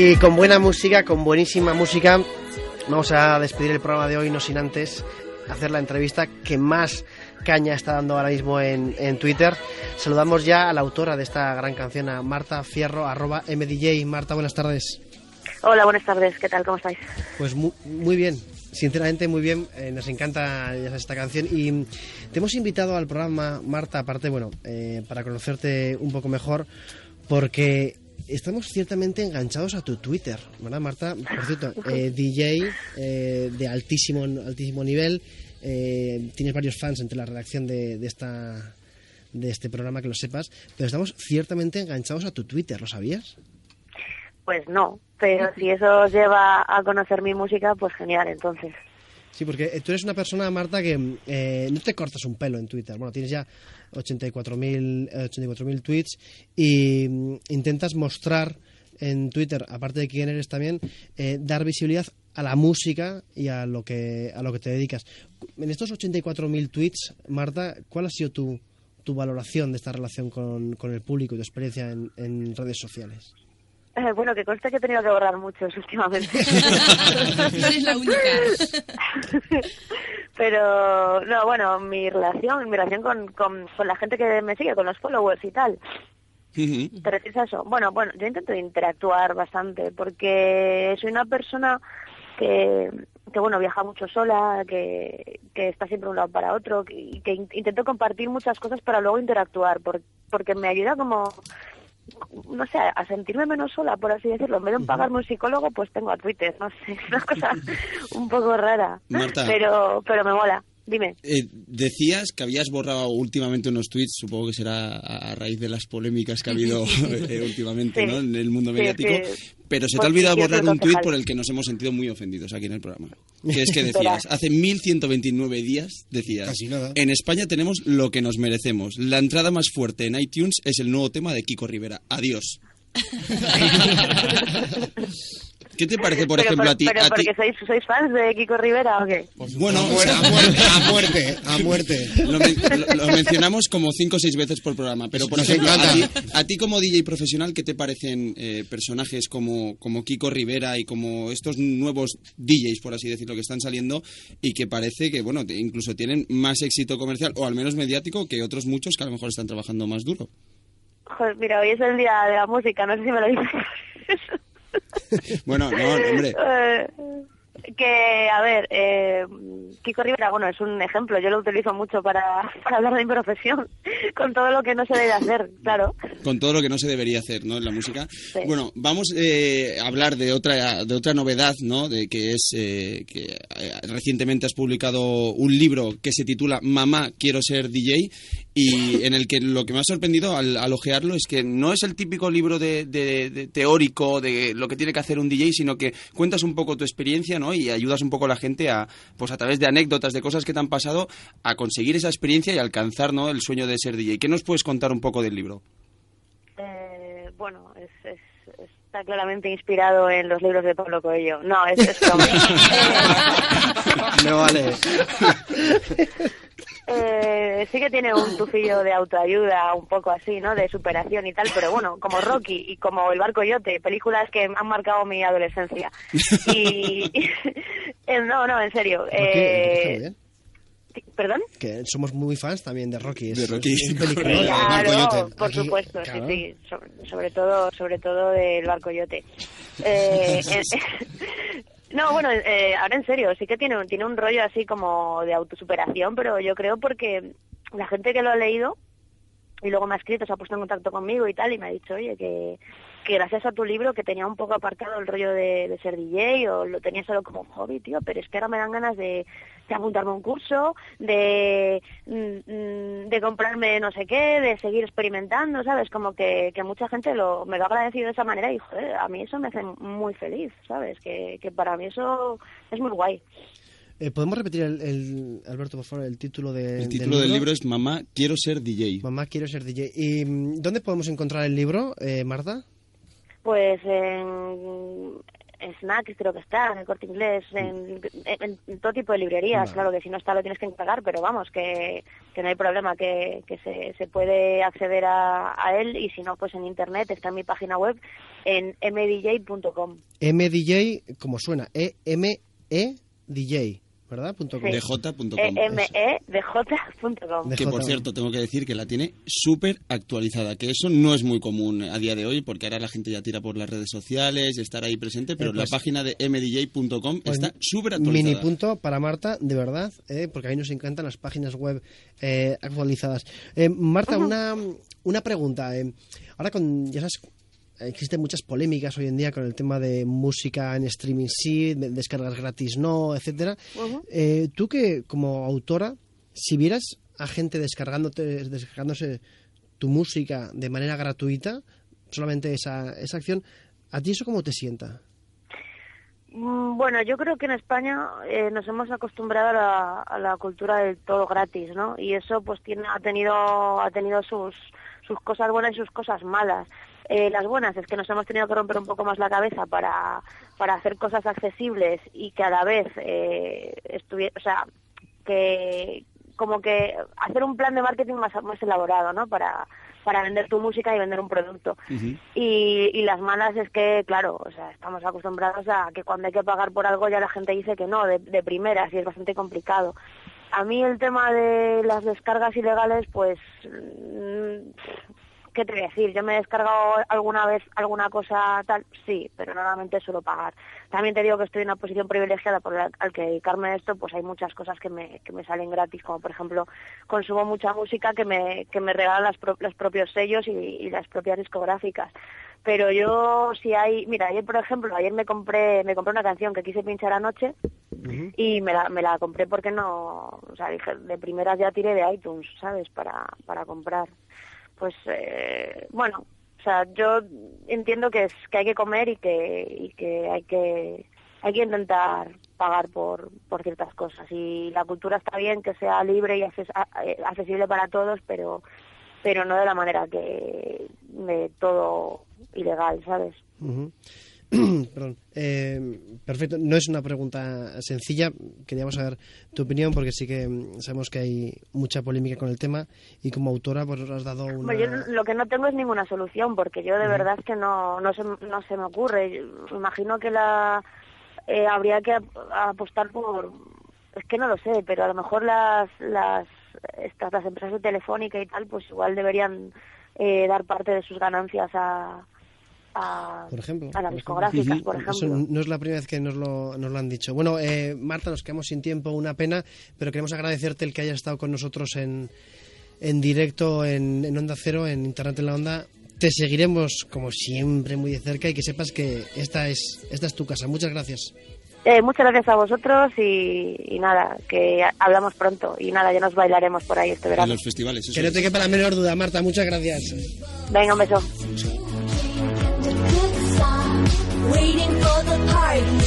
Y con buena música, con buenísima música, vamos a despedir el programa de hoy, no sin antes hacer la entrevista que más caña está dando ahora mismo en, en Twitter. Saludamos ya a la autora de esta gran canción, a Marta Fierro, arroba MDJ. Marta, buenas tardes. Hola, buenas tardes. ¿Qué tal? ¿Cómo estáis? Pues muy, muy bien. Sinceramente, muy bien. Eh, nos encanta esta canción. Y te hemos invitado al programa, Marta, aparte, bueno, eh, para conocerte un poco mejor, porque estamos ciertamente enganchados a tu Twitter, ¿verdad, Marta? Por cierto, eh, DJ eh, de altísimo, altísimo nivel. Eh, tienes varios fans entre la redacción de, de, esta, de este programa, que lo sepas. Pero estamos ciertamente enganchados a tu Twitter, ¿lo sabías? Pues no, pero si eso os lleva a conocer mi música, pues genial, entonces. Sí, porque tú eres una persona, Marta, que eh, no te cortas un pelo en Twitter. Bueno, tienes ya 84.000 84 tweets y mm, intentas mostrar en Twitter, aparte de quién eres también, eh, dar visibilidad a la música y a lo que a lo que te dedicas. En estos 84.000 tweets, Marta, ¿cuál ha sido tu, tu valoración de esta relación con, con el público y tu experiencia en, en redes sociales? Eh, bueno, que conste que he tenido que borrar muchos últimamente. no eres la única. Pero, no, bueno, mi relación, mi relación con, con, con, la gente que me sigue, con los followers y tal. ¿Te refieres a eso? Bueno, bueno, yo intento interactuar bastante porque soy una persona que, que bueno, viaja mucho sola, que, que está siempre de un lado para otro, y que, que intento compartir muchas cosas para luego interactuar, por, porque me ayuda como no sé, a sentirme menos sola, por así decirlo. En vez de pagarme un psicólogo, pues tengo a Twitter, no sé, es una cosa un poco rara. Marta, pero, pero me mola. Dime. Eh, decías que habías borrado últimamente unos tweets, supongo que será a raíz de las polémicas que ha habido eh, últimamente Sí. ¿no? en el mundo mediático, sí. pero se te Pues ha olvidado sí, borrar un tuit por el que nos hemos sentido muy ofendidos aquí en el programa. Que es que decías, hace 1129 días, decías, Casi nada. en España tenemos lo que nos merecemos. La entrada más fuerte en iTunes es el nuevo tema de Kiko Rivera. Adiós. ¿Qué te parece, por pero, ejemplo, por- a ti? pero a ti- porque sois, sois fans de Kiko Rivera o qué? Bueno, a, o muerte, sea- a muerte, a muerte, a muerte. Lo, men- lo- lo mencionamos como cinco o seis veces por programa, pero por Nos ejemplo, a ti, a ti como DJ profesional, ¿qué te parecen eh, personajes como, como Kiko Rivera y como estos nuevos DJs, por así decirlo, que están saliendo y que parece que, bueno, incluso tienen más éxito comercial o al menos mediático que otros muchos que a lo mejor están trabajando más duro? Joder, mira, hoy es el día de la música, no sé si me lo dices. Bueno, no, hombre. Que, a ver, eh, Kiko Rivera, bueno, es un ejemplo, yo lo utilizo mucho para, para hablar de mi profesión, con todo lo que no se debe hacer, claro. con todo lo que no se debería hacer ¿no? en la música. Bueno, vamos eh, a hablar de otra de otra novedad, ¿no? De que es eh, que eh, recientemente has publicado un libro que se titula Mamá quiero ser DJ y en el que lo que me ha sorprendido al, al ojearlo es que no es el típico libro de, de- de teórico de lo que tiene que hacer un DJ, sino que cuentas un poco tu experiencia, ¿no? Y ayudas un poco a la gente a, pues a través de anécdotas, de cosas que te han pasado, a conseguir esa experiencia y alcanzar, ¿no? El sueño de ser DJ. ¿Qué nos puedes contar un poco del libro? Eh, bueno, es, es- está claramente inspirado en los libros de Pablo Coelho. No, es, es broma. Me vale. Eh, sí que tiene un tufillo de autoayuda, un poco así, ¿no? De superación y tal, pero bueno, como Rocky y como El Barco Yote, películas que han marcado mi adolescencia. Y, eh, no, no, en serio. Rocky, eh. ¿Perdón? Que somos muy fans tamén de Rocky. Es, De Rocky. es un peliculón. Claro, por Aquí- supuesto, claro. sí, sí, sobre, sobre todo, sobre todo del barco yote. Eh, no, bueno, eh, ahora en serio, sí que tiene, un- tiene un rollo así como de autosuperación, pero yo creo porque la gente que lo ha leído y luego me ha escrito, se ha puesto en contacto conmigo y tal, y me ha dicho, oye, que, que gracias a tu libro que tenía un poco apartado el rollo de, de ser DJ o lo tenía solo como un hobby, tío, pero es que ahora me dan ganas de, de apuntarme a un curso, de, mm, mm, de comprarme no sé qué, de seguir experimentando, ¿sabes? Como que, que mucha gente lo, me lo ha agradecido de esa manera y, joder, a mí eso me hace muy feliz, ¿sabes? Que, que para mí eso es muy guay. Eh, ¿Podemos repetir, el, el- Alberto, por favor, el título, de, El título del libro es Mamá quiero ser DJ. Mamá, quiero ser DJ. ¿Y mm, dónde podemos encontrar el libro, eh, Marta? Pues en, en Snacks creo que está, en el Corte Inglés, en, en- en todo tipo de librerías. Vale. Claro que si no está lo tienes que encargar, pero vamos, que, que no hay problema, que, que se, se puede acceder a, a él y si no, pues en Internet está en mi página web en mdj.com. MDJ, como suena, E-M-E-DJ. ¿Verdad? Punto com. Sí. dj.com. E medj.com. Que por cierto, tengo que decir que la tiene súper actualizada, que eso no es muy común a día de hoy, porque ahora la gente ya tira por las redes sociales, estar ahí presente, pero Eh, pues- la página de mdj.com Pues está súper actualizada. Mini punto para Marta, de verdad, eh, porque a mí nos encantan las páginas web eh, actualizadas. Eh, Marta, una, una pregunta. eh. Ahora, con, ya sabes, existen muchas polémicas hoy en día con el tema de música en streaming sí, de- descargas gratis no, etcétera. Eh, Tú que como autora, si vieras a gente descargándote, descargándose tu música de manera gratuita, solamente esa, esa acción, ¿a ti eso cómo te sienta? Mm, Bueno, yo creo que en España eh, nos hemos acostumbrado a la, cultura del todo gratis, ¿no? Y eso pues tiene, ha tenido ha tenido sus sus cosas buenas y sus cosas malas. Eh, las buenas es que nos hemos tenido que romper un poco más la cabeza para, para hacer cosas accesibles y que a la vez eh, estuvie- o sea, que como que hacer un plan de marketing más, más elaborado, ¿no? Para, para vender tu música y vender un producto. Y, y las malas es que, claro, o sea, estamos acostumbrados a que cuando hay que pagar por algo ya la gente dice que no, de, de primeras, y es bastante complicado. A mí el tema de las descargas ilegales, pues, mm, ¿qué te voy a decir? Yo me he descargado alguna vez alguna cosa tal, sí, pero normalmente suelo pagar. También te digo que estoy en una posición privilegiada por la, al que dedicarme a esto, pues hay muchas cosas que me, que me salen gratis, como por ejemplo consumo mucha música que me, que me regalan las pro- los propios sellos y, y las propias discográficas. Pero yo si hay, mira, ayer por ejemplo, ayer me compré, me compré una canción que quise pinchar anoche y me la, me la compré porque no, o sea, dije, de primeras ya tiré de iTunes, ¿sabes? Para, para comprar. Pues, eh, bueno, o sea, yo entiendo que es que hay que comer y que, y que hay que, hay que intentar pagar por, por ciertas cosas. Y la cultura está bien que sea libre y eh, accesible para todos, pero, pero no de la manera que, de todo ilegal, ¿sabes? Ujú. Perdón. Eh, perfecto. No es una pregunta sencilla. Queríamos saber tu opinión porque sí que mm, sabemos que hay mucha polémica con el tema y como autora pues has dado una... Yo lo que no tengo es ninguna solución, porque yo de verdad es que no, no, se, no se me ocurre. Yo imagino que la eh, habría que ap- apostar por... Es que no lo sé, pero a lo mejor las las estas las empresas de telefónica y tal, pues igual deberían eh, dar parte de sus ganancias a... A, Por ejemplo. a las por discográficas, por Eso ejemplo. no es la primera vez que nos lo, nos lo han dicho. Bueno, eh, Marta, nos quedamos sin tiempo, una pena, pero queremos agradecerte el que hayas estado con nosotros en, en directo en, en Onda Cero, en Internet en la Onda. Te seguiremos, como siempre, muy de cerca y que sepas que esta es, esta es tu casa. Muchas gracias. Eh, muchas gracias a vosotros y, y nada, que hablamos pronto. Y nada, ya nos bailaremos por ahí este En verano. los festivales. eso Que no es. te quepa la menor duda, Marta. Muchas gracias. Venga, un beso. hiding